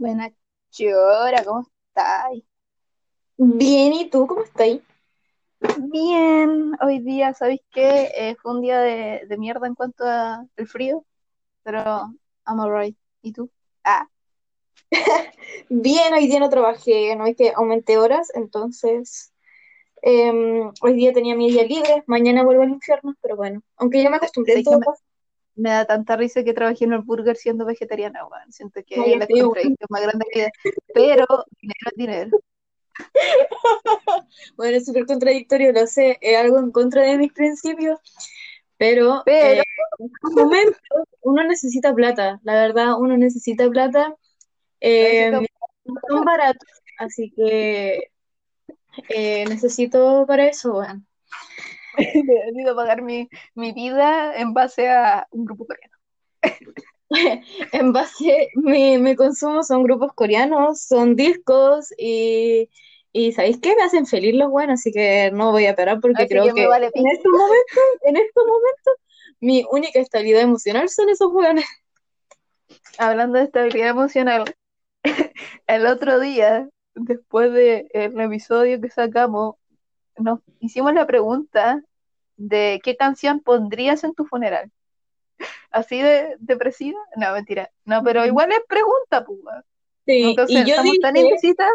Buena chora, ¿cómo estáis? Bien, ¿y tú cómo estás? Bien, hoy día, ¿sabéis qué? Eh, fue un día de, de mierda en cuanto al frío, pero I'm alright. ¿Y tú? Ah, Bien, hoy día no trabajé, no es que aumenté horas, entonces em, hoy día tenía mi día libre, mañana vuelvo al infierno, pero bueno, aunque ya me acostumbré en ¿sabéis que todo me. Me da tanta risa que trabajé en el burger siendo vegetariana, weón. Siento que Ay, la contradicción más grande que. Pero dinero es dinero. bueno, es súper contradictorio, lo sé, es algo en contra de mis principios, pero Pero, eh, en estos momentos uno necesita plata, la verdad, uno necesita plata, no son baratos, así que eh, necesito para eso, bueno. necesito pagar mi, mi vida en base a un grupo coreano. En base, mi, mi consumo son grupos coreanos, son discos y, y ¿sabéis qué? Me hacen feliz los buenos, así que no voy a parar porque Así creo que que vale en estos momentos, en estos momentos, mi única estabilidad emocional son esos buenos. Hablando de estabilidad emocional, el otro día, después del episodio que sacamos, nos hicimos la pregunta de qué canción pondrías en tu funeral. ¿Así de depresiva? No, mentira. No, pero igual es pregunta, pues. weón. Sí, y Entonces, yo estamos tan dije, indecitas.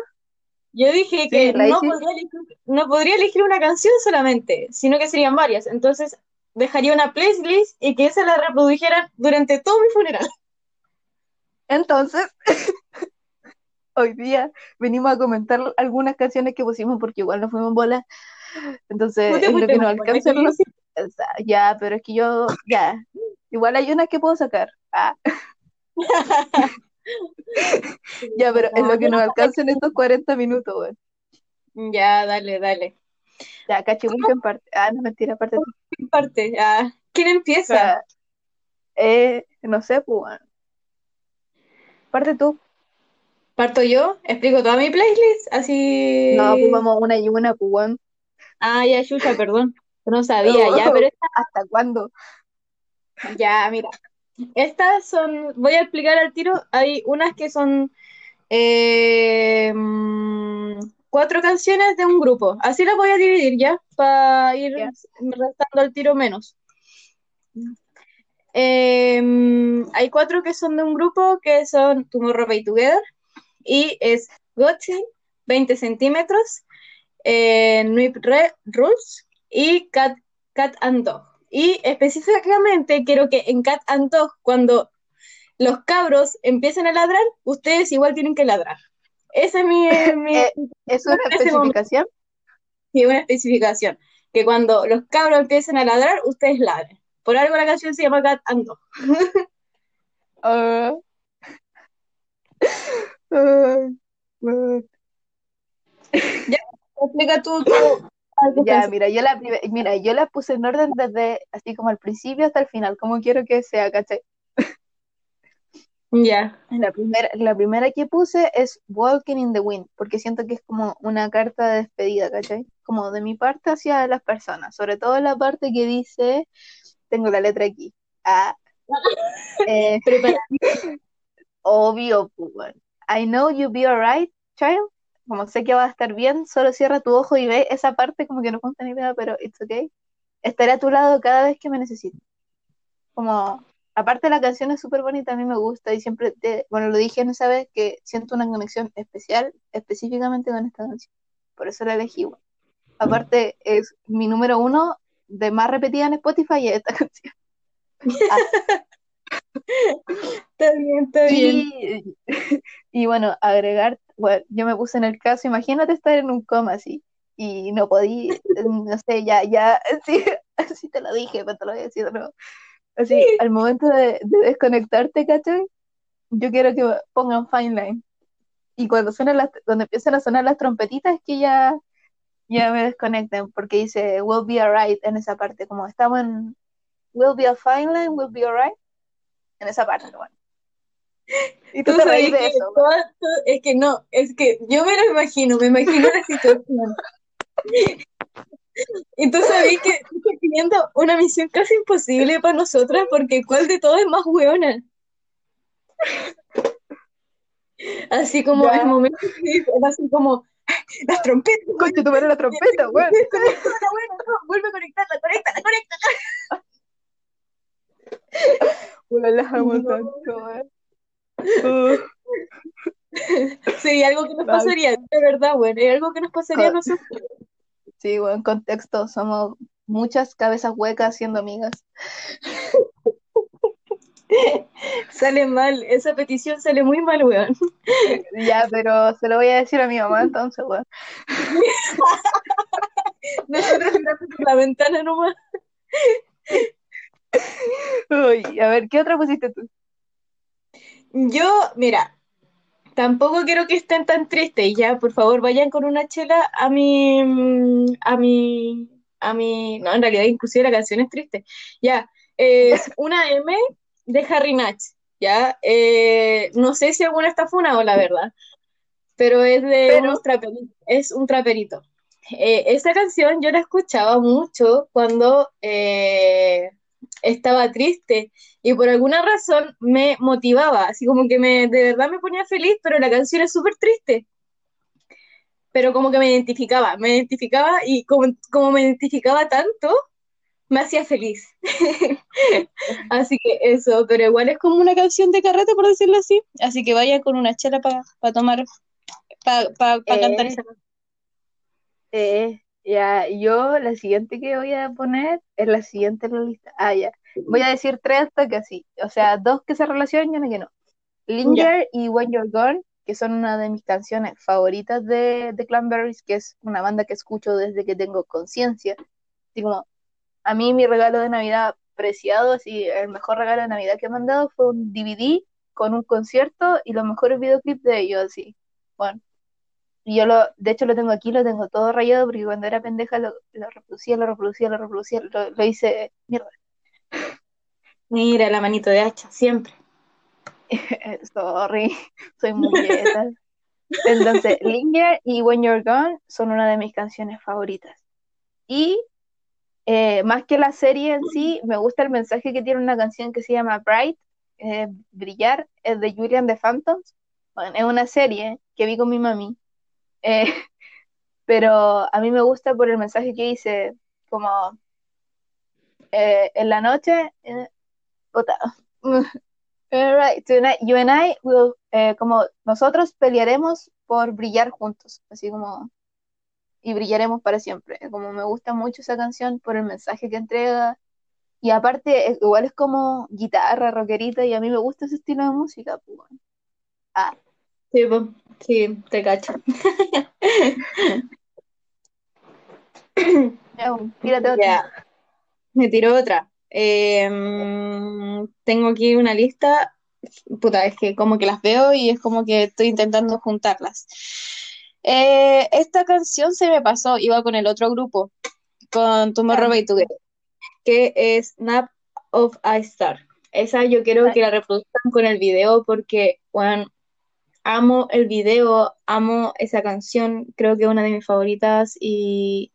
yo dije Sí, que no podría elegir, no podría elegir una canción solamente, sino que serían varias. Entonces dejaría una playlist y que esa la reprodujeran durante todo mi funeral. Entonces, hoy día venimos a comentar algunas canciones que pusimos porque igual nos fuimos en bola. ¿Tú Entonces, es lo que nos alcanza. ya, pero es que yo, ya. Igual hay unas que puedo sacar. Ah, ya, pero es lo que nos no alcanza en estos 40 minutos, weón. Ya, dale, dale. Ya, cachipún en parte. Ah, no, mentira, aparte tú. ¿Qué parte? Ah, ¿quién O empieza? sea, eh, no sé, pues. Parte tú. ¿Parto yo? ¿Explico toda mi playlist? No, pues Así. vamos una y una, pues, weón. Ah, ya, Yuya, perdón. No sabía, ya, Oh, pero esta- ¿Hasta cuándo? ya, mira. Estas son, voy a explicar al tiro. Hay unas que son eh, mm, cuatro canciones de un grupo. Así las voy a dividir ya, para ir restando al tiro menos. Eh, hay cuatro que son de un grupo que son Tomorrow by Together y es Godsend, 20 centímetros, eh, Nuip Re- Rules y Cat, Cat and Dog. Y específicamente quiero que en Cat and Dog, cuando los cabros empiecen a ladrar, ustedes igual tienen que ladrar. Esa es mi, mi- Eh, ¿es una especificación? sí, una especificación. Que cuando los cabros empiecen a ladrar, ustedes ladren. Por algo la canción se llama Cat and Dog. Ah, ah. Ya, explica tú, tú, Ya, mira, yo la mira, yo la puse en orden desde así como al principio hasta el final, como quiero que sea, ¿cachai? Ya. La primera, la primera que puse es Walking in the Wind, porque siento que es como una carta de despedida, ¿cachai? Como de mi parte hacia las personas, sobre todo la parte que dice, tengo la letra aquí, ah, eh, obvio, pues, bueno. I know you'll be alright, child, como sé que va a estar bien, solo cierra tu ojo y ve esa parte como que no cuenta ni idea, pero it's okay. Estaré a tu lado cada vez que me necesites. Como, aparte la canción es súper bonita, a mí me gusta y siempre, te, bueno, lo dije en esa vez que siento una conexión especial específicamente con esta canción. Por eso la elegí, bueno. Aparte es mi número uno de más repetida en Spotify es esta canción. Ah, Está bien, está bien. y, y bueno, agregar, bueno, yo me puse en el caso, imagínate estar en un coma así y no podí, no sé, ya, ya, sí, así te lo dije, pero te lo voy a decir de nuevo. Así, al momento de, de desconectarte, ¿cachai? Yo quiero que pongan Fine Line. Y cuando suenan las, cuando empiezan a sonar las trompetitas, es que ya, ya me desconecten, porque dice We'll be alright en esa parte, como estamos en We'll be a fine line, we'll be alright, en esa parte, bueno. Y tú Tú te reís sabes de que eso, es que no, es que yo me lo imagino, me imagino la situación. Y tú sabes que estoy teniendo una misión casi imposible para nosotras porque ¿cuál de todas es más hueona? Así como Ya. el momento así como las trompetas. Tu madre la trompeta, weón. Vuelve a conectarla, conéctala, conéctala. Weón, las amo No. tanto, weón. Uh, Sería algo que nos pasaría, de verdad, bueno, es algo que nos pasaría a nosotros. sí, weón, contexto, somos muchas cabezas huecas siendo amigas. Sale mal, esa petición sale muy mal, weón. Ya, pero se lo voy a decir a mi mamá entonces, weón. Nosotros mirando por la ventana nomás. Uy, a ver, ¿qué otra pusiste tú? Yo, mira, tampoco quiero que estén tan tristes, ya, por favor, vayan con una chela a mi, a mi, a mi, no, en realidad inclusive la canción es triste, ya, es una M de Harry Natch, ya, eh, no sé si alguna está funado, la verdad, pero es de Pero- unos traperitos, es un traperito. Eh, esa canción yo la escuchaba mucho cuando eh, estaba triste y por alguna razón me motivaba, así como que me, de verdad me ponía feliz, pero la canción es súper triste. Pero como que me identificaba, me identificaba y como, como me identificaba tanto, me hacía feliz. Así que eso, pero igual es como una canción de carrete, por decirlo así. Así que vayan con una chela para tomar, para Eh. cantar esa canción. Eh, ya, yo la siguiente que voy a poner es la siguiente en la lista. Ah, ya. Voy a decir tres hasta que así. O sea, dos que se relacionan y una que no. Linger y When You're Gone, que son una de mis canciones favoritas de, de Cranberries, que es una banda que escucho desde que tengo conciencia. Así como, a mí mi regalo de Navidad preciado, así, el mejor regalo de Navidad que me han dado fue un DVD con un concierto y los mejores videoclips de ellos, así. Bueno. Y yo lo, de hecho lo tengo aquí, lo tengo todo rayado porque cuando era pendeja lo, lo reproducía, lo reproducía, lo reproducía, lo, lo hice mierda. Mira, la manito de hacha, siempre. Sorry, soy muy yeta. Entonces, Linger y When You're Gone son una de mis canciones favoritas. Y eh, más que la serie en sí, me gusta el mensaje que tiene una canción que se llama Bright, eh, Brillar, es de Julian the Phantoms. Bueno, es una serie que vi con mi mami. Eh, pero a mí me gusta por el mensaje que dice, como eh, en la noche, eh, Alright, tonight you and I will, eh, como nosotros pelearemos por brillar juntos, así como, y brillaremos para siempre. Como me gusta mucho esa canción por el mensaje que entrega, y aparte, igual es como guitarra, rockerita, y a mí me gusta ese estilo de música, pues. Ah, Sí, po. sí, te cacho. tírate otra. Ya, me tiró otra. Eh, mm, tengo aquí una lista, puta, es que como que las veo y es como que estoy intentando juntarlas. Eh, esta canción se me pasó, iba con el otro grupo, con Tomorrow by Together, que es Snap of a Star. Esa yo quiero que la reproduzcan con el video porque, bueno, amo el video, amo esa canción, creo que es una de mis favoritas y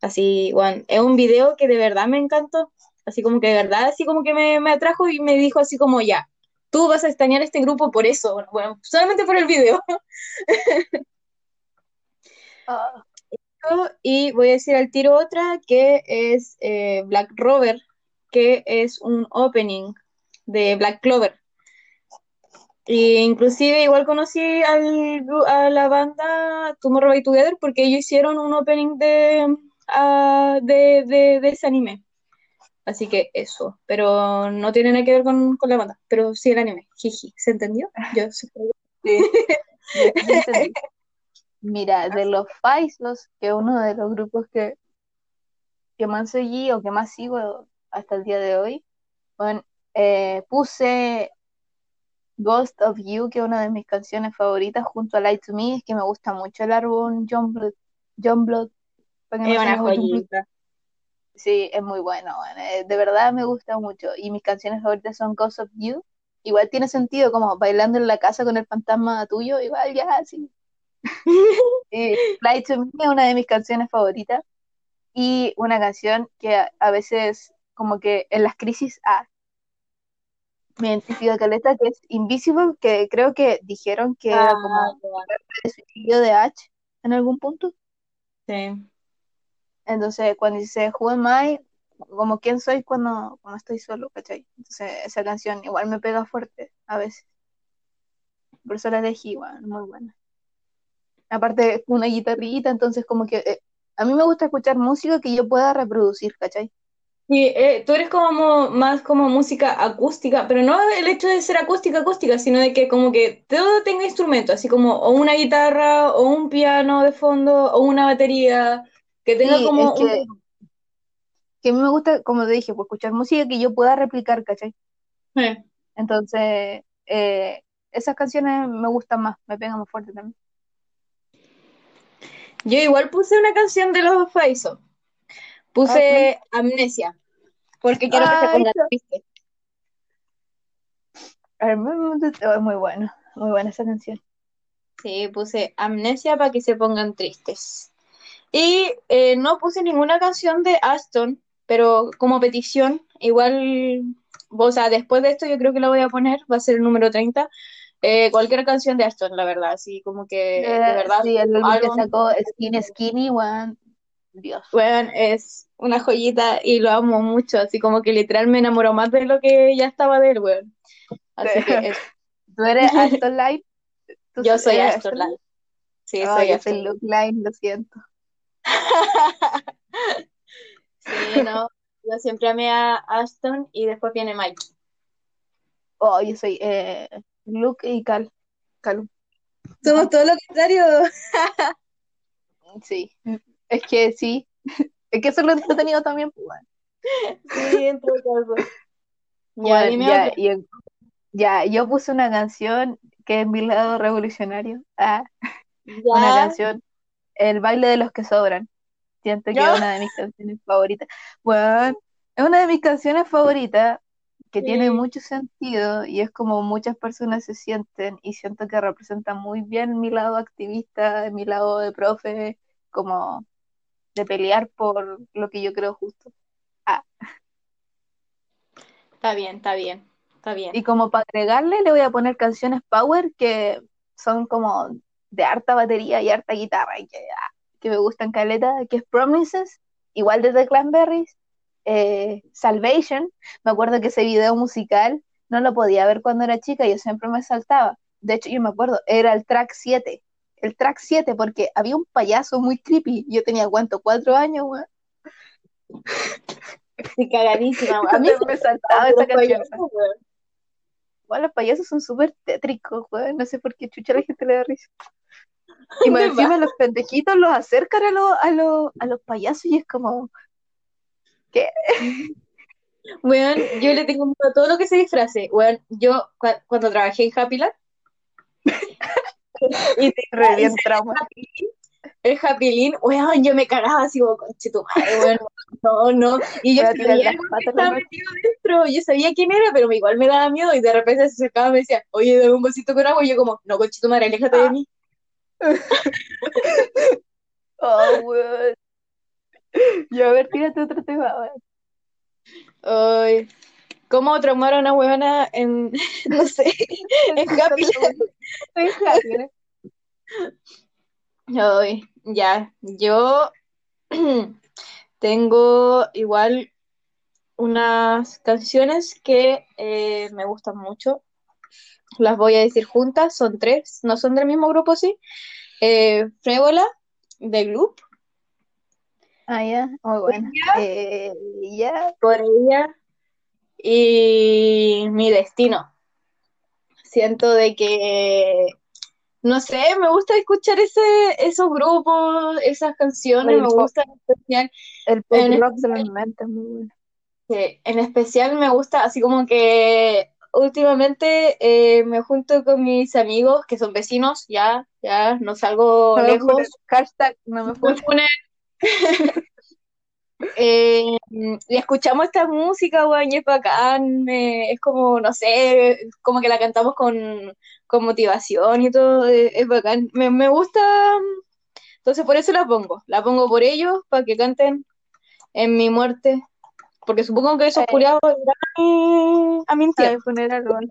así, bueno, es un video que de verdad me encantó, así como que de verdad, así como que me, me atrajo y me dijo así como ya, tú vas a extrañar este grupo por eso, bueno, solamente por el video. Ah, Y voy a decir al tiro otra que es eh, Black Rover, que es un opening de Black Clover. Y inclusive igual conocí al a la banda Tomorrow by Together porque ellos hicieron un opening de, ah, de, de, de ese anime. Así que eso, pero no tiene nada que ver con, con la banda, pero sí el anime. Jiji, ¿se entendió? Yo sí. Mira, de los Faisos, que es uno de los grupos que, que más seguí o que más sigo hasta el día de hoy, bueno, eh, puse Ghost of You, que es una de mis canciones favoritas, junto a Light to Me, es que me gusta mucho el álbum John Blood, John Blood, Es no una joyita. Sí, es muy bueno, bueno, eh, de verdad me gusta mucho. Y mis canciones favoritas son Ghost of You. Igual tiene sentido, como bailando en la casa con el fantasma tuyo, igual ya, sí. Y Fly to Me es una de mis canciones favoritas. Y una canción que a, a veces, como que en las crisis, ah, me identifica caleta, que es Invisible, que creo que dijeron que era como Ah, el suicidio de H en algún punto. sí. Entonces, cuando dice Who am I, como quién soy cuando, cuando estoy solo, ¿cachai? Entonces, esa canción igual me pega fuerte a veces. Por eso la elegí, igual, muy buena. Aparte, una guitarrita, entonces como que eh, a mí me gusta escuchar música que yo pueda reproducir, ¿cachai? Y eh, tú eres como más como música acústica, pero no el hecho de ser acústica acústica, sino de que como que todo tenga instrumento, así como o una guitarra, o un piano de fondo, o una batería, que tenga Sí, como es que, que a mí me gusta, como te dije, pues escuchar música que yo pueda replicar, ¿cachai? un... Eh. Entonces, eh, esas canciones me gustan más, me pegan más fuerte también. Yo igual puse una canción de los Faiso. Puse Amnesia, porque quiero que se ponga triste. Muy, muy- oh, muy buena, muy buena esa canción. Sí, puse Amnesia para que se pongan tristes. Y eh, no puse ninguna canción de Aston, pero como petición, igual, o sea, después de esto yo creo que la voy a poner, va a ser el número 30. eh, cualquier canción de Aston, la verdad, así como que de Eh, verdad, sí, el álbum que sacó Skinny Skinny, weón, Dios. weón, es una joyita y lo amo mucho, así como que literal me enamoró más de lo que ya estaba de él, weón. Así que es- ¿Tú eres Aston Light? ¿Tú yo soy Aston Light. Sí, Oh, soy yo Aston soy Luke Line, lo siento. Sí, no, yo siempre amé a Aston y después viene Mike. Oh, yo soy eh, Luke y Cal. Calum. Somos todo lo contrario. Sí, es que sí. Es que eso lo he tenido también, pues, bueno. Sí, entre todo. Bueno, dime ya, y en- ya, yo puse una canción que es mi lado revolucionario. Ah, una canción, El baile de los que sobran. Siento que es una de mis canciones favoritas. Bueno, es una de mis canciones favoritas que tiene mucho sentido y es como muchas personas se sienten y siento que representa muy bien mi lado activista, mi lado de profe, como de pelear por lo que yo creo justo. Ah, está bien, está bien, está bien. y como para agregarle le voy a poner canciones power que son como de harta batería y harta guitarra y que, ah, que me gustan caleta, que es Promises, igual de The Cranberries, eh, Salvation, me acuerdo que ese video musical no lo podía ver cuando era chica, yo siempre me saltaba. De hecho, yo me acuerdo, era el track 7, el track 7, porque había un payaso muy creepy. Yo tenía, ¿cuánto? Cuatro años, weón. Sí, cagadísima. A mí Entonces me saltaba esa canción. payasos, los payasos son súper tétricos, weón. No sé por qué chucha la gente le da risa. Y más encima los pendejitos los acercan a, los a, los a los payasos y es como, Weón, yo le tengo miedo a todo lo que se disfrace. Weón, yo cua- cuando trabajé en Happy Land y te re bien trauma. el Happy Land, weón, yo me cagaba así como conche tu madre, weón. No, no. Y yo sabía que estaba metido dentro, yo sabía quién era, pero igual me daba miedo y de repente se acercaba y me decía, oye, dame un vasito con agua y yo como, no, conche tu madre, aléjate de mí. Oh, weón. Y a ver, tírate otro tema, weón. Ay, ¿cómo traumar a una huevona en, no sé, en Happy Land? ¿eh? Ay, ya, yo tengo igual unas canciones que eh, me gustan mucho. Las voy a decir juntas, son tres, no son del mismo grupo, sí. Eh, Frévola, de Gloop, Ah, ya, muy buena. Eh, ya, por ella, y Mi Destino. Siento de que, no sé, me gusta escuchar ese, esos grupos, esas canciones, El me pop. gusta en especial el pop En rock de los 90 es muy bueno. en especial me gusta, así como que últimamente eh, me junto con mis amigos que son vecinos, ya, ya, no salgo No lejos. Hashtag no me No funen. me funen. Eh, y escuchamos esta música, weón, y es bacán, eh, es como, no sé, como que la cantamos con, con motivación y todo, eh, es bacán. Me, me gusta, entonces por eso la pongo, la pongo por ellos, para que canten en mi muerte, Porque supongo que esos curiados irán a mi funeral, bueno.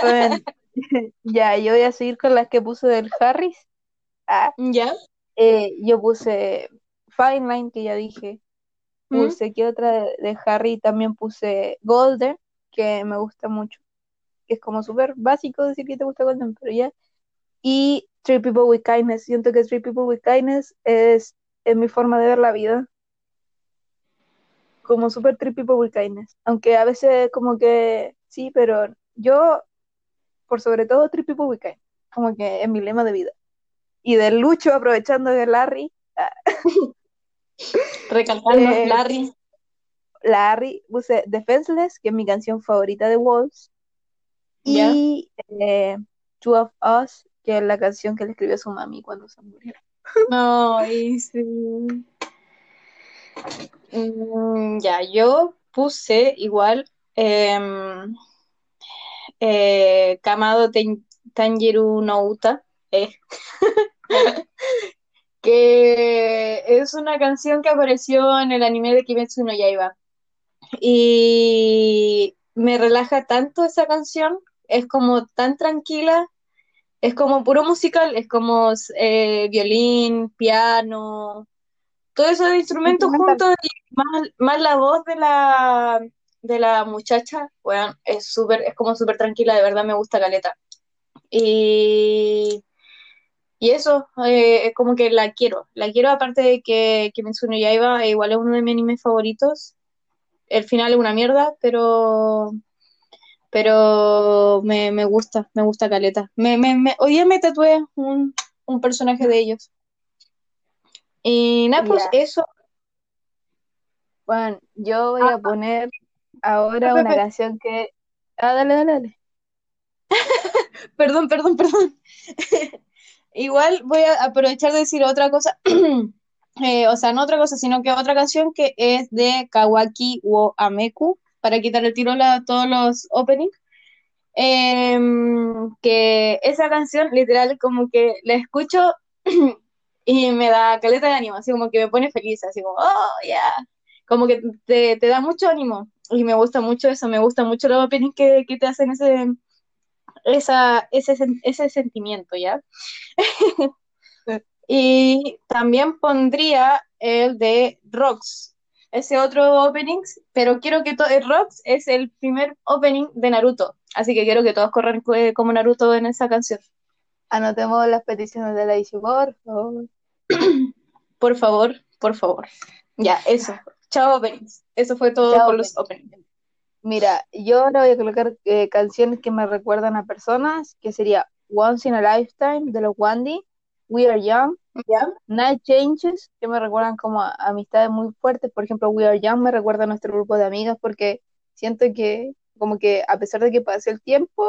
Bueno, ya, yo voy a seguir con las que puse del Harris. Ah, ¿Ya? eh, yo puse Fine Line, que ya dije. ¿Mm? Puse, ¿qué otra de, de Harry? También puse Golden, que me gusta mucho. Que es como súper básico decir que te gusta Golden, pero ya. Y Three People with Kindness. Siento que Three People with Kindness es, es mi forma de ver la vida. Como súper Three People with Kindness. Aunque a veces como que sí, pero yo, por sobre todo, Three People with Kindness. Como que es mi lema de vida. Y del Lucho, aprovechando de Larry, Recalcando, Eh, Larry. Larry, puse Defenseless, que es mi canción favorita de Wolves. Ya. Y eh, Two of Us, que es la canción que le escribió a su mami cuando se murió. Ay, sí. Mm, ya, yo puse igual em, eh, Kamado Tanjiru no Uta, eh, que es una canción que apareció en el anime de Kimetsu no Yaiba. Y me relaja tanto esa canción, es como tan tranquila, es como puro musical, es como eh, violín, piano, todos esos instrumentos juntos y más, más la voz de la, de la muchacha, bueno, es súper, es como súper tranquila, de verdad me gusta Caleta. Y, y eso, eh, es como que la quiero, la quiero aparte de que Kimetsu no Yaiba igual es uno de mis animes favoritos. El final es una mierda, pero pero me, me gusta, me gusta Caleta. Me, me, me- hoy día me tatué un, un personaje de ellos. Y nada, pues eso. Bueno, yo voy a poner ahora Pepe, una canción que... Ah, dale, dale, dale. Perdón, perdón, perdón. Igual voy a aprovechar de decir otra cosa. Eh, o sea, no otra cosa, sino que otra canción que es de Kawaki wo Ameku, para quitar el tiro a todos los openings. Em, que esa canción, literal, como que la escucho y me da caleta de ánimo, así como que me pone feliz, así como, oh, yeah. Como que te, te da mucho ánimo. Y me gusta mucho eso, me gusta mucho los openings que, que te hacen ese, esa, ese, ese sentimiento, ¿ya? Y también pondría el de Rocks, ese otro opening, pero quiero que todo, el Rocks es el primer opening de Naruto, así que quiero que todos corran co- como Naruto en esa canción. Anotemos las peticiones de la Issy, por favor. Por favor, por favor. Ya, eso. Chao openings. Eso fue todo Chao, por los openings. Mira, yo ahora voy a colocar eh, canciones que me recuerdan a personas, que sería Once in a Lifetime de los Wandy, We Are Young. Night Changes, que me recuerdan como a amistades muy fuertes. Por ejemplo, We Are Young me recuerda a nuestro grupo de amigas porque siento que como que a pesar de que pase el tiempo,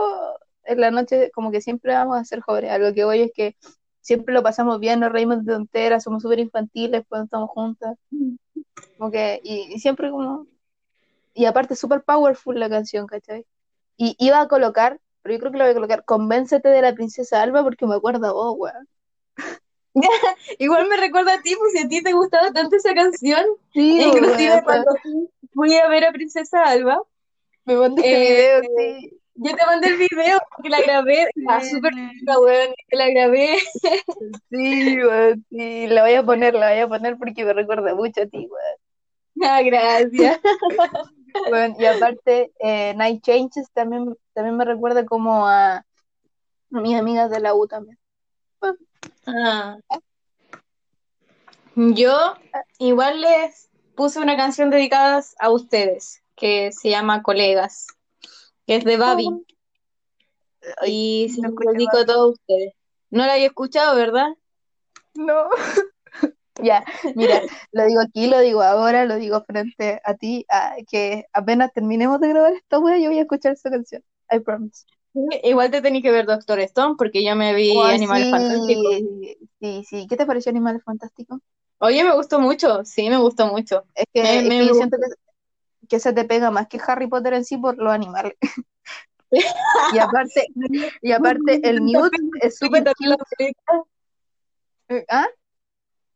en la noche como que siempre vamos a ser jóvenes. A lo que voy es que siempre lo pasamos bien, nos reímos de tonteras, somos súper infantiles cuando estamos juntas. Como que, y, y siempre como... Y aparte súper powerful la canción, ¿cachai? Y iba a colocar, pero yo creo que lo voy a colocar, Convéncete de la princesa Alba porque me acuerda a vos, weón. Igual me recuerda a ti, pues si a ti te gustaba tanto esa canción. Sí, Inclusive cuando fui a ver a Princesa Alba, me mandaste Eh, video, sí. yo te mandé el video porque la grabé, Sí, súper rica, weón, la grabé. Sí, weón, sí, la voy a poner, la voy a poner porque me recuerda mucho a ti, weón. Ah, gracias. Weón, y aparte, eh, Night Changes también, también me recuerda como a, a mis amigas de la U también. Ah. Yo igual les puse una canción dedicada a ustedes, que se llama Colegas, que es de Babi, Ay, y se no lo escuché dedico a todos ustedes. No la había escuchado, ¿verdad? No. Ya, mira, lo digo aquí, lo digo ahora, lo digo frente a ti, a- que apenas terminemos de grabar esta wea, yo voy a escuchar esa canción. I promise. Igual te tenés que ver Doctor Stone porque yo me vi Oh, Animales sí, Fantásticos. sí, sí. ¿Qué te pareció Animales Fantásticos? Oye, me gustó mucho, sí, me gustó mucho. Es que, Me- es me que yo siento que, que se te pega más que Harry Potter en sí por los animales. Y aparte, y aparte el Newt es súper ¿Ah?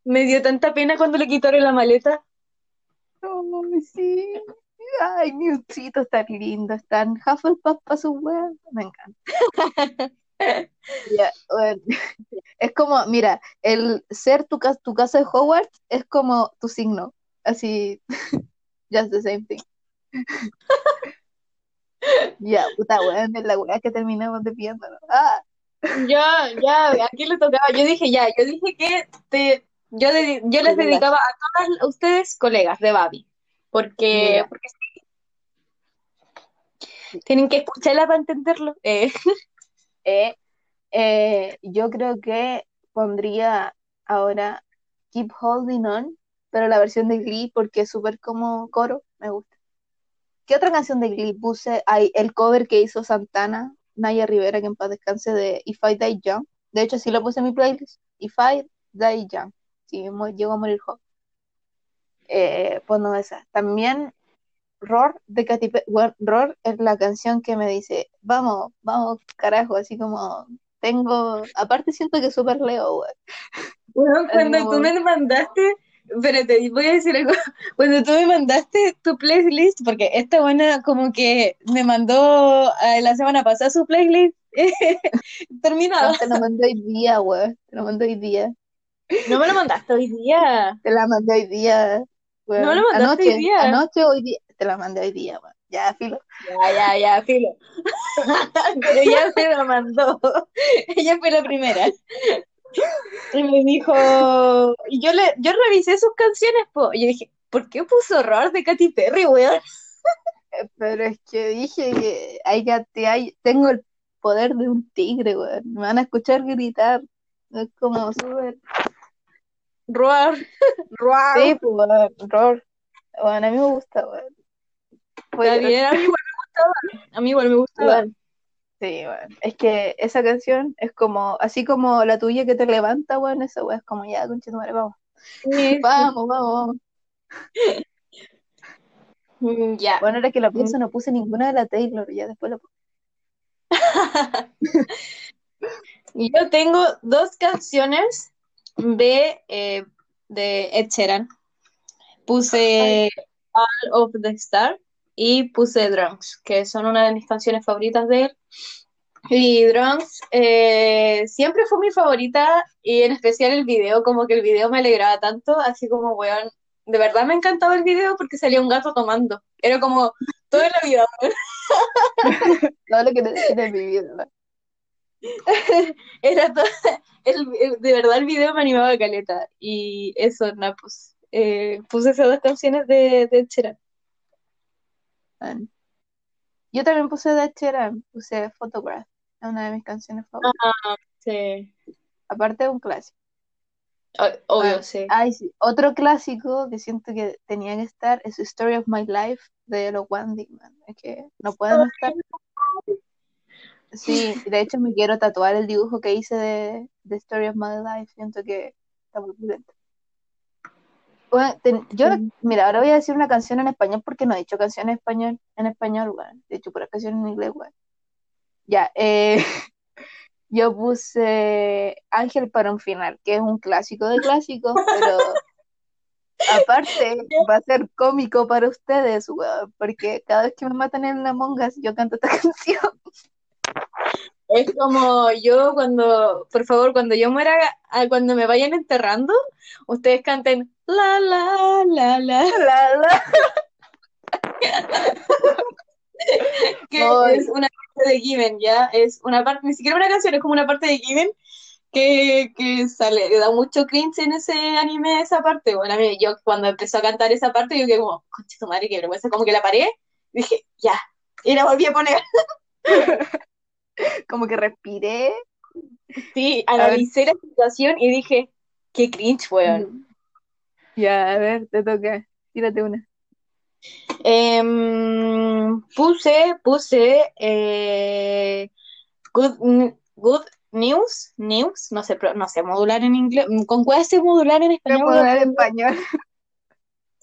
Me dio tanta pena cuando le quitaron la maleta. No, sí. Ay, Newtcito está lindo. Están Hufflepuff para su web. Me encanta. Ya, bueno, Es como, mira, el ser tu, tu casa de Hogwarts es como tu signo. Así, just the same thing. Ya, puta weón, es la weá que terminamos desviando. Ah, Ya, ya, aquí le tocaba. Yo dije ya, yo dije que te, yo, de- yo les dedicaba a todas ustedes colegas de Babi, porque, Ya. porque sí. tienen que escucharla para entenderlo. Eh, eh, eh, yo creo que pondría ahora Keep Holding On, pero la versión de Glee porque es súper como coro, me gusta. ¿Qué otra canción de Glee puse? Hay el cover que hizo Santana, Naya Rivera, que en paz descanse, de If I Die Young. De hecho, sí lo puse en mi playlist. If I Die Young. Si llego a morir joven. Eh, pues no esa. También Roar de Katy Perry. Bueno, Roar es la canción que me dice, vamos, vamos, carajo, así como tengo, aparte siento que súper leo, güey. bueno, cuando como- tú me mandaste, espérate, voy a decir algo. Cuando tú me mandaste tu playlist, porque esta buena como que me mandó eh, la semana pasada su playlist terminada. No, te lo mandé hoy día, güey. Te lo mandé hoy día. No me lo mandaste hoy día. Te la mandé hoy día. No me lo mandaste Anoche, hoy día. anoche, hoy día. Te la mandé hoy día, güey. Ya, filo. Ya, ya, ya, filo. Pero ella se lo mandó. Ella fue la primera. Y me dijo, y yo le, yo revisé sus canciones, po. Y yo dije, ¿por qué puso horror de Katy Perry, weón? Pero es que dije que hay hay, tengo el poder de un tigre, güey. Me van a escuchar gritar. Es como súper. Roar, roar. Sí, pues, weón, Roar. Bueno, a mí me gusta, güey. Fue Está bien, a mí igual me gustaba. A mí igual me gustaba. Igual. Sí, bueno. Es que esa canción es como, así como la tuya que te levanta, weón, esa weón es como ya, conchetumare, vamos. Sí. Vamos, vamos, vamos. Mm, Ya. Bueno, ahora que lo pienso, no puse ninguna de la Taylor, ya después lo puse. Yo tengo dos canciones de, eh, de Ed Sheeran. Puse All of the Star y puse Drunks, que son una de mis canciones favoritas de él. Y Drunks eh, siempre fue mi favorita y en especial el video, como que el video me alegraba tanto, así como, weón, de verdad me encantaba el video porque salía un gato tomando. Era como toda la vida. Todo lo que mi vida, weón. Era todo, el- el- de verdad el video me animaba a caleta. Y eso, nada, pues, eh, puse esas dos canciones de, de. Bueno. Yo también puse de Ed Sheeran, puse Photograph, es una de mis canciones favoritas. Sí. Aparte de un clásico. O- Obvio, Ah, sí. Ay, sí. Otro clásico que siento que tenía que estar es Story of My Life de los One. Es que no puede no estar. Sí, de hecho me quiero tatuar el dibujo que hice de, de Story of My Life. Siento que está muy potente. Bueno, ten- yo, mira, ahora voy a decir una canción en español porque no he dicho canción en español, en español, weón. De hecho, pura canción en inglés, weón. Ya, eh, yo puse Ángel para un final, que es un clásico de clásicos, pero aparte va a ser cómico para ustedes, weón, porque cada vez que me matan en Among Us, yo canto esta canción. Es como yo cuando, por favor, cuando yo muera, cuando me vayan enterrando, ustedes canten la la la la, La, la. que Ay. es una parte de Given, ¿ya? Es una parte, ni siquiera una canción, es como una parte de Given que, que sale, da mucho cringe en ese anime, esa parte. Bueno, a mí, yo cuando empezó a cantar esa parte, yo quedé como, concha tu madre, qué vergüenza, como que la paré, dije, ya, y la volví a poner. Como que respiré. Sí, analicé la situación y dije, qué cringe, weón. Ya, a ver, te toca. Tírate una. Em, puse, puse eh, good, good News, News, no sé, no sé modular en inglés, ¿con cuál se modular en español? puedo dar en español.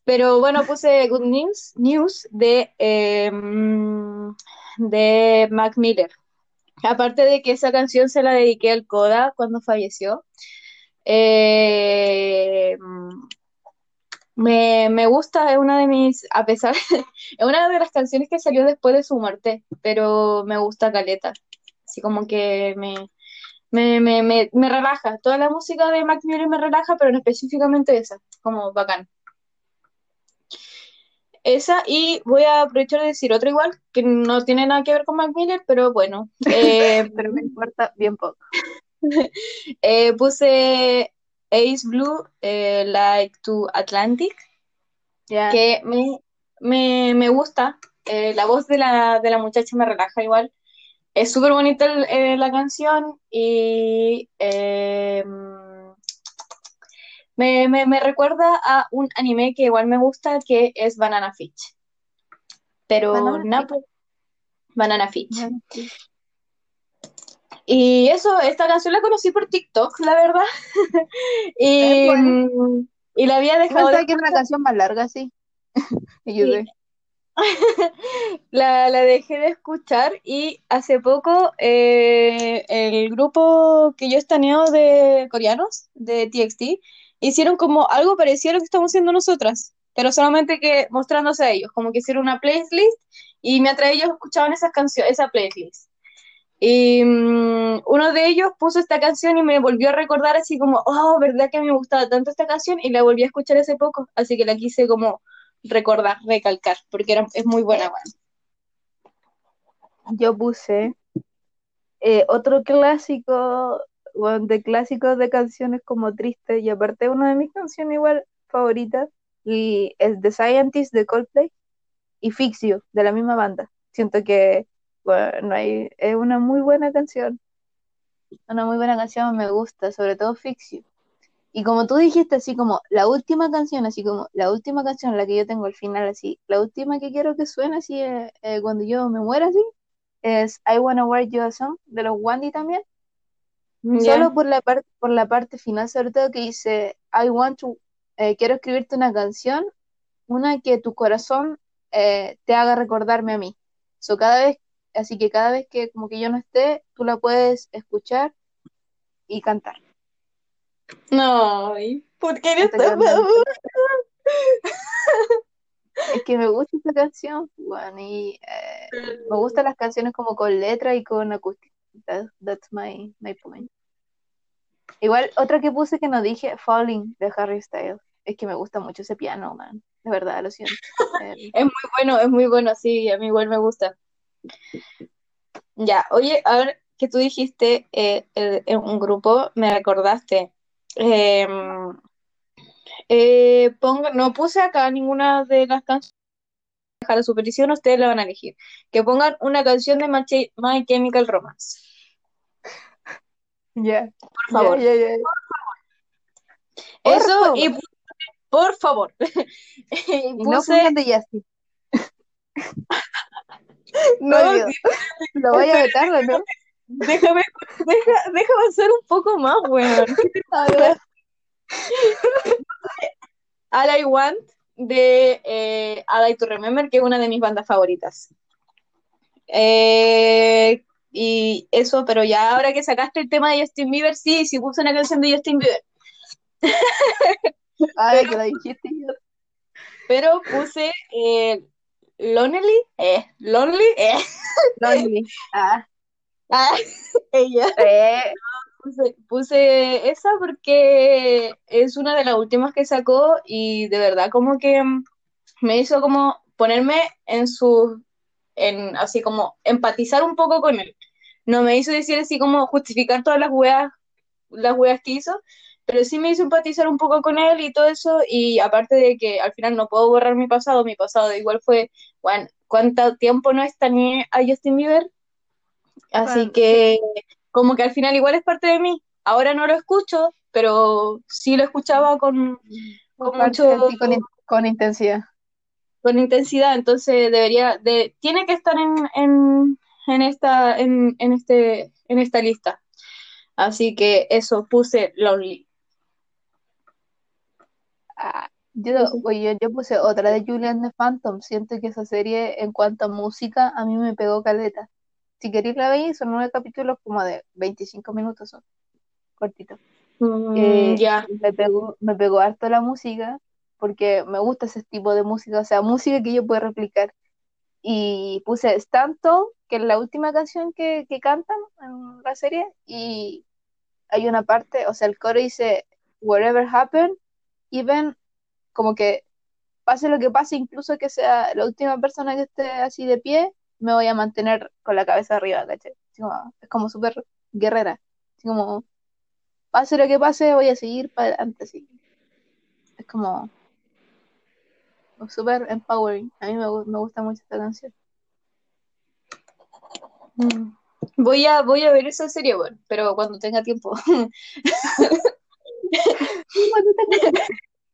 Pero bueno, puse Good News, News de, em, de Mac Miller. Aparte de que esa canción se la dediqué al Coda cuando falleció. Eh, Me, me gusta, es una de mis, a pesar, es una de las canciones que salió después de su muerte, pero me gusta Caleta. Así como que me, me, me, me, relaja. Toda la música de Mac Miller me relaja, pero específicamente esa, como bacán. Esa, y voy a aprovechar de decir otra igual, que no tiene nada que ver con Mac Miller, pero bueno. eh, Pero me importa bien poco. eh, puse Ace Blue, eh, Like to Atlantic, Ya. que me, me, me gusta. Eh, la voz de la, de la muchacha me relaja igual. Es súper bonita el- eh, la canción y eh, me, me, me recuerda a un anime que igual me gusta, que es Banana Fish. Pero Banana pues, Banana Fish. Bueno, sí. Y eso, esta canción la conocí por TikTok, la verdad. y, Es mm, y la había dejado de que era una canción más larga, sí. De- La, la dejé de escuchar y hace poco eh, el grupo que yo estaneo de coreanos, de TXT, hicieron como algo parecido a lo que estamos haciendo nosotras, pero solamente que mostrándose a ellos, como que hicieron una playlist y mientras ellos escuchaban esas canciones, esa playlist. Y mm, uno de ellos puso esta canción y me volvió a recordar así como, oh, ¿verdad que me gustaba tanto esta canción? Y la volví a escuchar hace poco, así que la quise como recordar, recalcar, porque era, es muy buena, weón. yo puse eh, otro clásico, bueno, de clásicos de canciones como tristes, y aparte una de mis canciones igual favoritas, y es The Scientist de Coldplay y Fix You, de la misma banda. Siento que, bueno, no hay, es una muy buena canción, una muy buena canción, me gusta, sobre todo Fix You. Y como tú dijiste, así como la última canción, así como la última canción, la que yo tengo al final, así, la última que quiero que suene así eh, eh, cuando yo me muera, así, es I Wanna Wear You a Song de los Wandy también. Solo por la parte, por la parte final, sobre todo que dice I want to, eh, quiero escribirte una canción, una que tu corazón eh, te haga recordarme a mí. So, cada vez, así que cada vez que como que yo no esté, tú la puedes escuchar y cantar. No, ¿y ¿por qué madura? Es que me gusta esta canción, bueno, y eh, me gustan las canciones como con letra y con acústica. That- that's my, my point. Igual, otra que puse que no dije, Falling de Harry Styles. Es que me gusta mucho ese piano, man. De verdad, lo siento. Eh, Es muy bueno, es muy bueno, sí, a mí igual me gusta. Ya, oye, a ver, que tú dijiste eh, el- un grupo, me recordaste. Eh, eh, ponga, no puse acá ninguna de las canciones, a su petición, ustedes la van a elegir. Que pongan una canción de My, Che- My Chemical Romance, Ya, por favor. Por Eso, favor. y por favor. Y Y no puse, de no. Lo voy a vetar, ¿o ¿no? déjame, deja, deja avanzar un poco más, weón. A ver. All I Want de eh, A Day to Remember, que es una de mis bandas favoritas. Eh, y eso, pero ya ahora que sacaste el tema de Justin Bieber, sí, sí puse una canción de Justin Bieber, Ay, que la dijiste yo. pero puse eh, Lonely, eh, Lonely, eh, Lonely. Ah, ah, ella. eh, Puse, puse esa porque es una de las últimas que sacó y de verdad como que mm, me hizo como ponerme en su, en así como empatizar un poco con él. No me hizo decir así como justificar todas las weas, las weas que hizo, pero sí me hizo empatizar un poco con él y todo eso y aparte de que al final no puedo borrar mi pasado, mi pasado igual fue, bueno, ¿cuánto tiempo no estañé a Justin Bieber? Así Bueno, que como que al final igual es parte de mí. Ahora no lo escucho, pero sí lo escuchaba con, con mucho, ti con, in- con intensidad. con intensidad, entonces debería, de, tiene que estar en, en, en esta, en, en este, en esta lista. Así que eso, puse Lonely. Ah, yo, oye, yo puse otra de Julian the Phantom. Siento que esa serie, en cuanto a música, a mí me pegó caleta. Si queréis la veis, son nueve capítulos como de 25 minutos, son cortitos. Mm, Eh, ya, me pegó, me pegó harto la música porque me gusta ese tipo de música, o sea, música que yo puedo replicar. Y puse Stanton, que es la última canción que, que cantan en la serie, y hay una parte, o sea, el coro dice, whatever happen, even, como que pase lo que pase, incluso que sea la última persona que esté así de pie, me voy a mantener con la cabeza arriba, ¿cachai? es como súper guerrera, así como, pase lo que pase, voy a seguir para adelante, sí. Es como súper empowering, a mí me, me gusta mucho esta canción. Mm. Voy a, voy a ver esa serie, bueno, pero cuando tenga tiempo.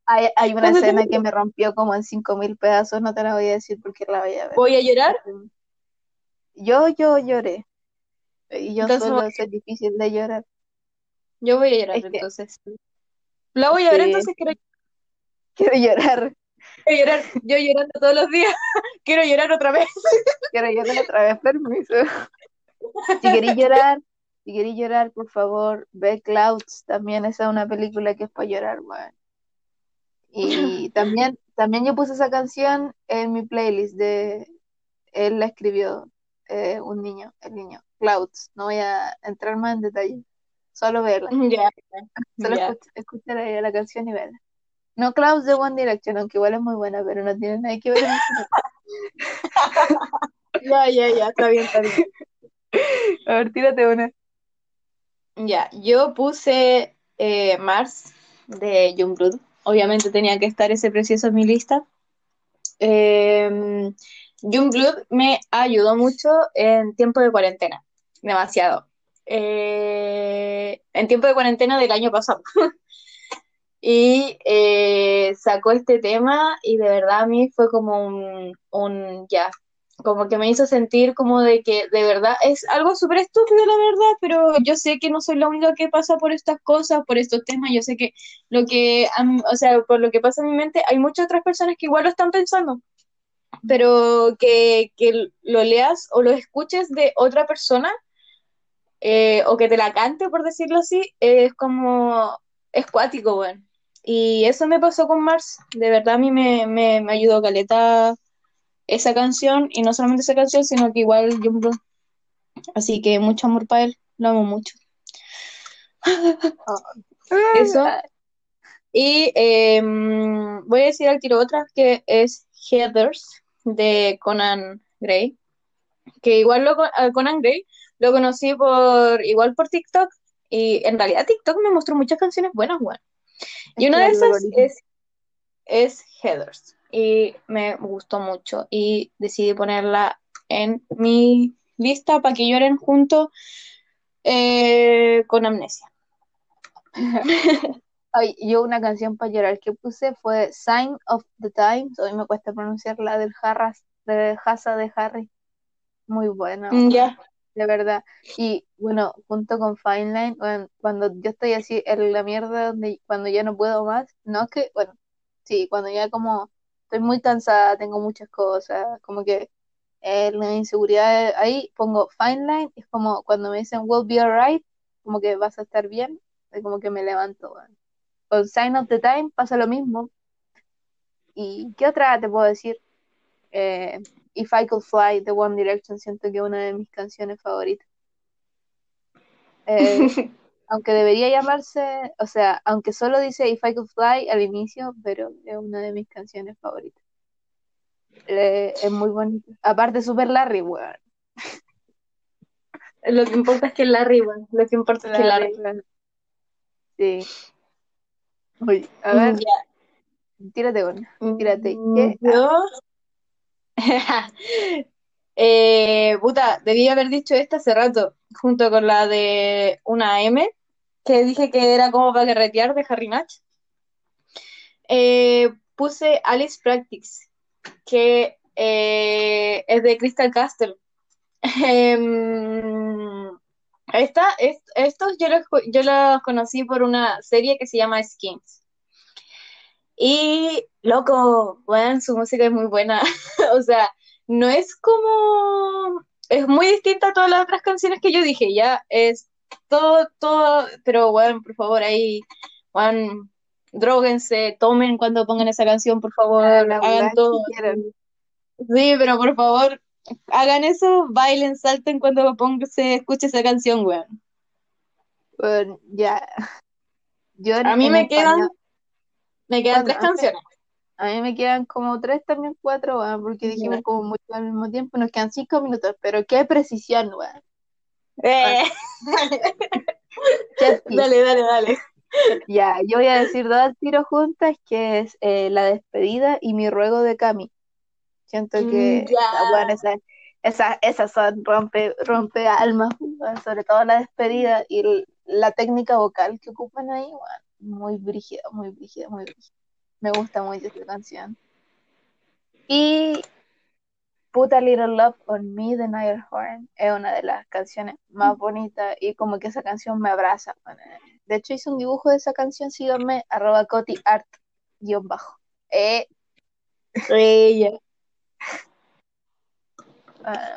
hay, hay una escena que me rompió como en cinco mil pedazos, no te la voy a decir porque la voy a ver. ¿Voy a llorar? Yo, yo lloré. Y yo entonces suelo ser difícil de llorar. Yo voy a llorar entonces. La voy a ver entonces quiero Quiero llorar. Quiero llorar. Yo llorando todos los días. quiero llorar otra vez. quiero llorar otra vez, permiso. Si queréis llorar, si queréis llorar, por favor, ve Clouds. También esa es una película que es para llorar, bueno. Y también, también yo puse esa canción en mi playlist de él la escribió eh, un niño, el niño, Clouds. No voy a entrar más en detalle, solo verla. Solo escuchar la canción y verla. No Clouds de One Direction, aunque igual es muy buena, pero no tiene nada que ver. ya, ya, ya, está bien, está bien. A ver, tírate una. Ya, yo puse eh, Mars de Jungblood. Obviamente tenía que estar ese precioso en mi lista. Eh, Jungblood me ayudó mucho en tiempo de cuarentena. Demasiado. Eh, en tiempo de cuarentena del año pasado. y eh, sacó este tema y de verdad a mí fue como un, un ya, como que me hizo sentir como de que de verdad es algo súper estúpido la verdad, pero yo sé que no soy la única que pasa por estas cosas, por estos temas, yo sé que lo que, o sea, por lo que pasa en mi mente, hay muchas otras personas que igual lo están pensando, pero que, que lo leas o lo escuches de otra persona, eh, o que te la cante, por decirlo así, es como, es cuático, bueno. Y eso me pasó con Mars, de verdad a mí me, me, me ayudó Caleta esa canción, y no solamente esa canción, sino que igual Jumbo. Así que mucho amor para él, lo amo mucho. Eso. Y em, voy a decir al tiro otra, que es Heathers, de Conan Gray. Que igual lo, Conan Gray lo conocí por igual por TikTok, y en realidad TikTok me mostró muchas canciones buenas, bueno. Y una de esas es, es Heathers y me gustó mucho y decidí ponerla en mi lista para que lloren junto eh, con Amnesia. Ay, yo una canción para llorar que puse fue Sign of the Times, hoy me cuesta pronunciar la del Harras, de Hasa de Harry. Muy buena. Mm, ya. De verdad. Y bueno, junto con Fine Line, cuando yo estoy así en la mierda, donde, cuando ya no puedo más, no es que, bueno, sí, cuando ya como estoy muy cansada, tengo muchas cosas, como que eh, la inseguridad ahí pongo fine line, es como cuando me dicen will be alright, como que vas a estar bien, es como que me levanto. Con Sign of the Time pasa lo mismo. ¿Y qué otra te puedo decir? Eh, If I Could Fly, The One Direction, siento que es una de mis canciones favoritas. Eh, aunque debería llamarse, o sea, aunque solo dice If I Could Fly al inicio, pero es una de mis canciones favoritas. es muy bonito. Aparte, super Larry, weón. Lo que importa es que Larry, weón. Lo que importa es que Larry. Sí. Uy, a ver. Tírate una. Tírate. Mm, yo. eh, puta, debía haber dicho esta hace rato, junto con la de una M, que dije que era como para carretear de Harry Natch, eh, puse Alice Practice, que eh, es de Crystal Castle. Esta, estos yo los, yo los conocí por una serie que se llama Skins. Y, loco, bueno, su música es muy buena. o sea, no es como... Es muy distinta a todas las otras canciones que yo dije, ya es todo, todo, pero bueno, por favor, ahí, Juan, Dróguense, tomen cuando pongan esa canción, por favor, la hagan todo. Sí, pero por favor, hagan eso, bailen, salten cuando ponga, se escuche esa canción, weón. Bueno, ya. Yo A mí me quedan, me quedan tres canciones. A mí me quedan como tres, también cuatro, weón, porque dijimos como mucho al mismo tiempo, nos quedan cinco minutos, pero qué precisión, weón. Eh, dale, dale, dale. Ya, yo voy a decir dos al tiro juntas, que es eh, La despedida y Mi ruego de Cami. Siento que, Mm, bueno, esas, esas, esas son rompe, rompe almas, sobre todo la despedida y el- la técnica vocal que ocupan ahí, weón, muy brígida, muy brígida, muy brígida. Me gusta mucho esta canción. Y Put a Little Love on Me de Niall Horan es una de las canciones más bonitas y como que esa canción me abraza. De hecho hice un dibujo de esa canción, síganme, arroba cotiart, guion bajo. Eh, Ella. Ah,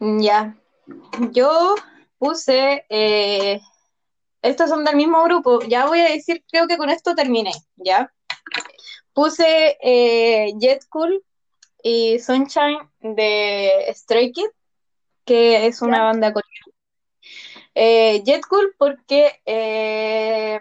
Ya. Yo puse, eh, estos son del mismo grupo. Ya voy a decir, creo que con esto terminé, ¿ya? Puse eh, Jet Cool y Sunshine de Stray Kids, que es una Ya. banda coreana. Eh, Jet Cool porque, eh,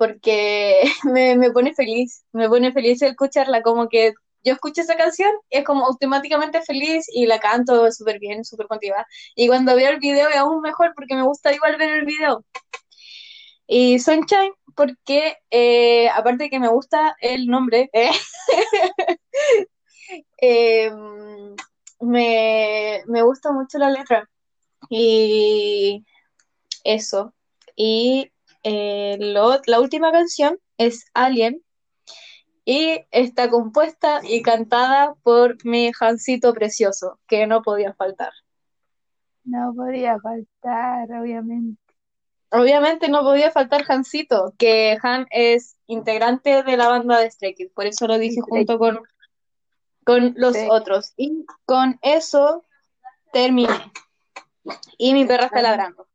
porque me, me pone feliz, me pone feliz escucharla, como que yo escucho esa canción y es como automáticamente feliz y la canto súper bien, súper motivada. Y cuando veo el video es aún mejor porque me gusta igual ver el video. Y Sunshine porque, eh, aparte de que me gusta el nombre, eh, eh, me, me gusta mucho la letra. Y eso. Y eh, lo- la última canción es Alien y está compuesta y cantada por mi Hansito precioso, que no podía faltar. no podía faltar, obviamente. Obviamente no podía faltar Hansito, que Han es integrante de la banda de Stray Kids, por eso lo dije Stray junto con, con los Sí. otros. Y con eso terminé. Y mi perra está ladrando.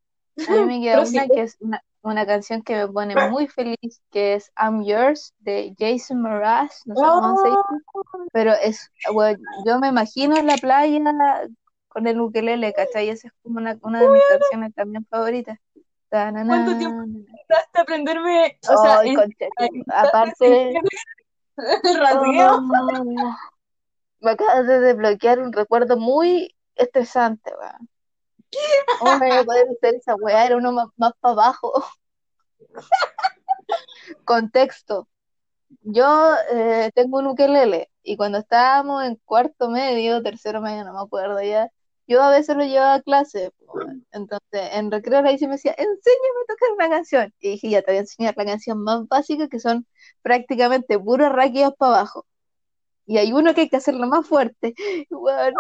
A mí me queda una que es una, una canción que me pone muy feliz, que es I'm Yours de Jason Mraz, no sé cómo se dice, pero es, bueno, yo me imagino en la playa con el ukelele, ¿cachai? Esa es como una, una de mis canciones también favoritas. ¿Cuánto tiempo Hasta aprenderme, o sea, aparte, oh, me acabas de desbloquear un recuerdo muy estresante, ¿Cómo me poder hacer esa weá? Era uno más, más para abajo. Contexto. Yo eh, tengo un ukelele y cuando estábamos en cuarto medio, tercero medio, no me acuerdo ya, yo a veces lo llevaba a clase. Entonces, en recreo la hice me decía, enséñame a tocar una canción. Y dije, ya te voy a enseñar la canción más básica que son prácticamente puros raqueos para abajo. Y hay uno que hay que hacerlo más fuerte. Bueno.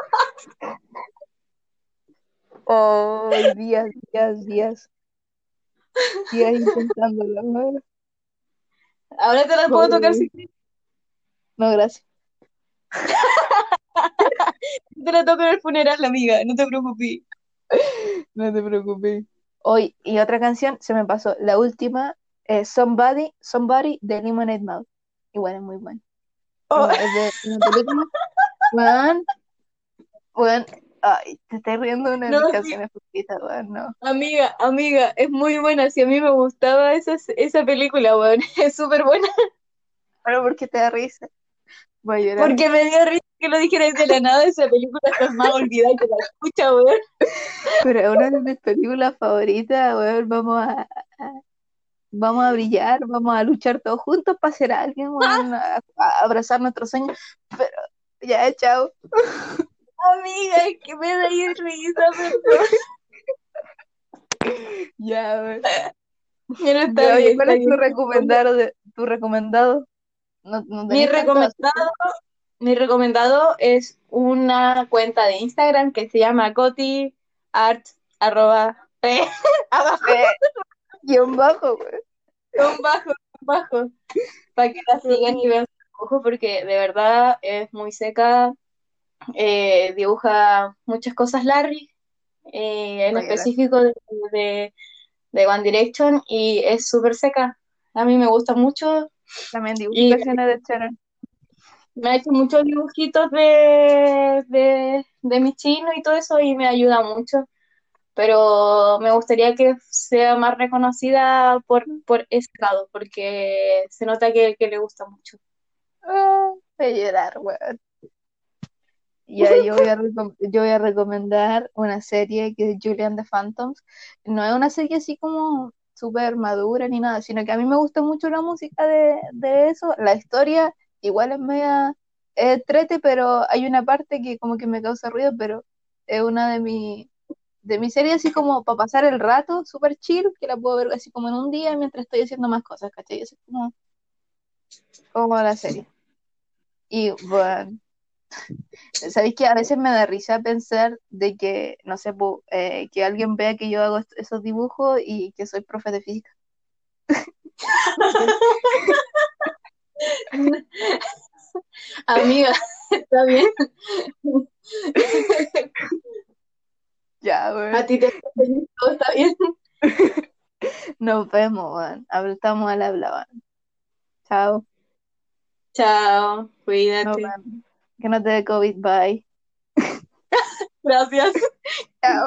Oh, días, días, días. Días intentándolo. ¿no? Ahora te la puedo tocar si No, gracias. te la toco en el funeral, amiga, no te preocupes. No te preocupes. Hoy, y otra canción se me pasó. La última es Somebody, Somebody de Lemonade Mouth. Igual es muy buena. Oh. Es de una película. Weón, weón, ay, te estás riendo de una de No, mis canciones favoritas, weón, no. Amiga, amiga, es muy buena. Si a mí me gustaba esa, esa película, weón, es súper buena. Pero porque te da risa. Voy a llorar. Porque me dio risa que lo dijeras de la nada. Esa película está más olvidada que la escucha, weón. Pero es una de mis películas favoritas, weón. Vamos a, a- vamos a brillar, vamos a luchar todos juntos para ser alguien, a, a abrazar nuestros sueños. Pero ya, chao. Amiga, es que me da risa, perdón. Ya, weón. Pero está Ya, bien, ¿cuál está es tu recomendado? de- tu recomendado? No, no Mi recomendado, mi recomendado es una cuenta de Instagram que se llama cotiart, arroba, eh, abajo, guion bajo, un bajo, bajo, para que la sigan y vean su dibujo porque de verdad es muy seca, eh, dibuja muchas cosas Larry, eh, en Oye, específico de, de, de One Direction y es súper seca. A mí me gusta mucho. También canciones de Sharon. Me ha hecho muchos dibujitos de, de, de mi chino y todo eso y me ayuda mucho. Pero me gustaría que sea más reconocida por, por ese lado, porque se nota que, que le gusta mucho. Llorar, weón. Ya, yo voy a, yo voy a recomendar una serie que es Julian the Phantoms. No es una serie así como súper madura ni nada, sino que a mí me gusta mucho la música de, de eso. La historia igual es media eh, trete, pero hay una parte que como que me causa ruido, pero es una de mi, de mis series así como para pasar el rato, súper chill, que la puedo ver así como en un día mientras estoy haciendo más cosas, ¿cachai? Es como, como la serie. Y bueno. ¿Sabéis que a veces me da risa pensar de que, no sé, eh, que alguien vea que yo hago esos dibujos y que soy profe de física? Amiga, está bien. Ya, A weón. ti te todo está bien. Nos vemos, weón. Estamos al habla, weón. Chao. Chao, cuídate. Que no te dé COVID, bye. Gracias. Chao.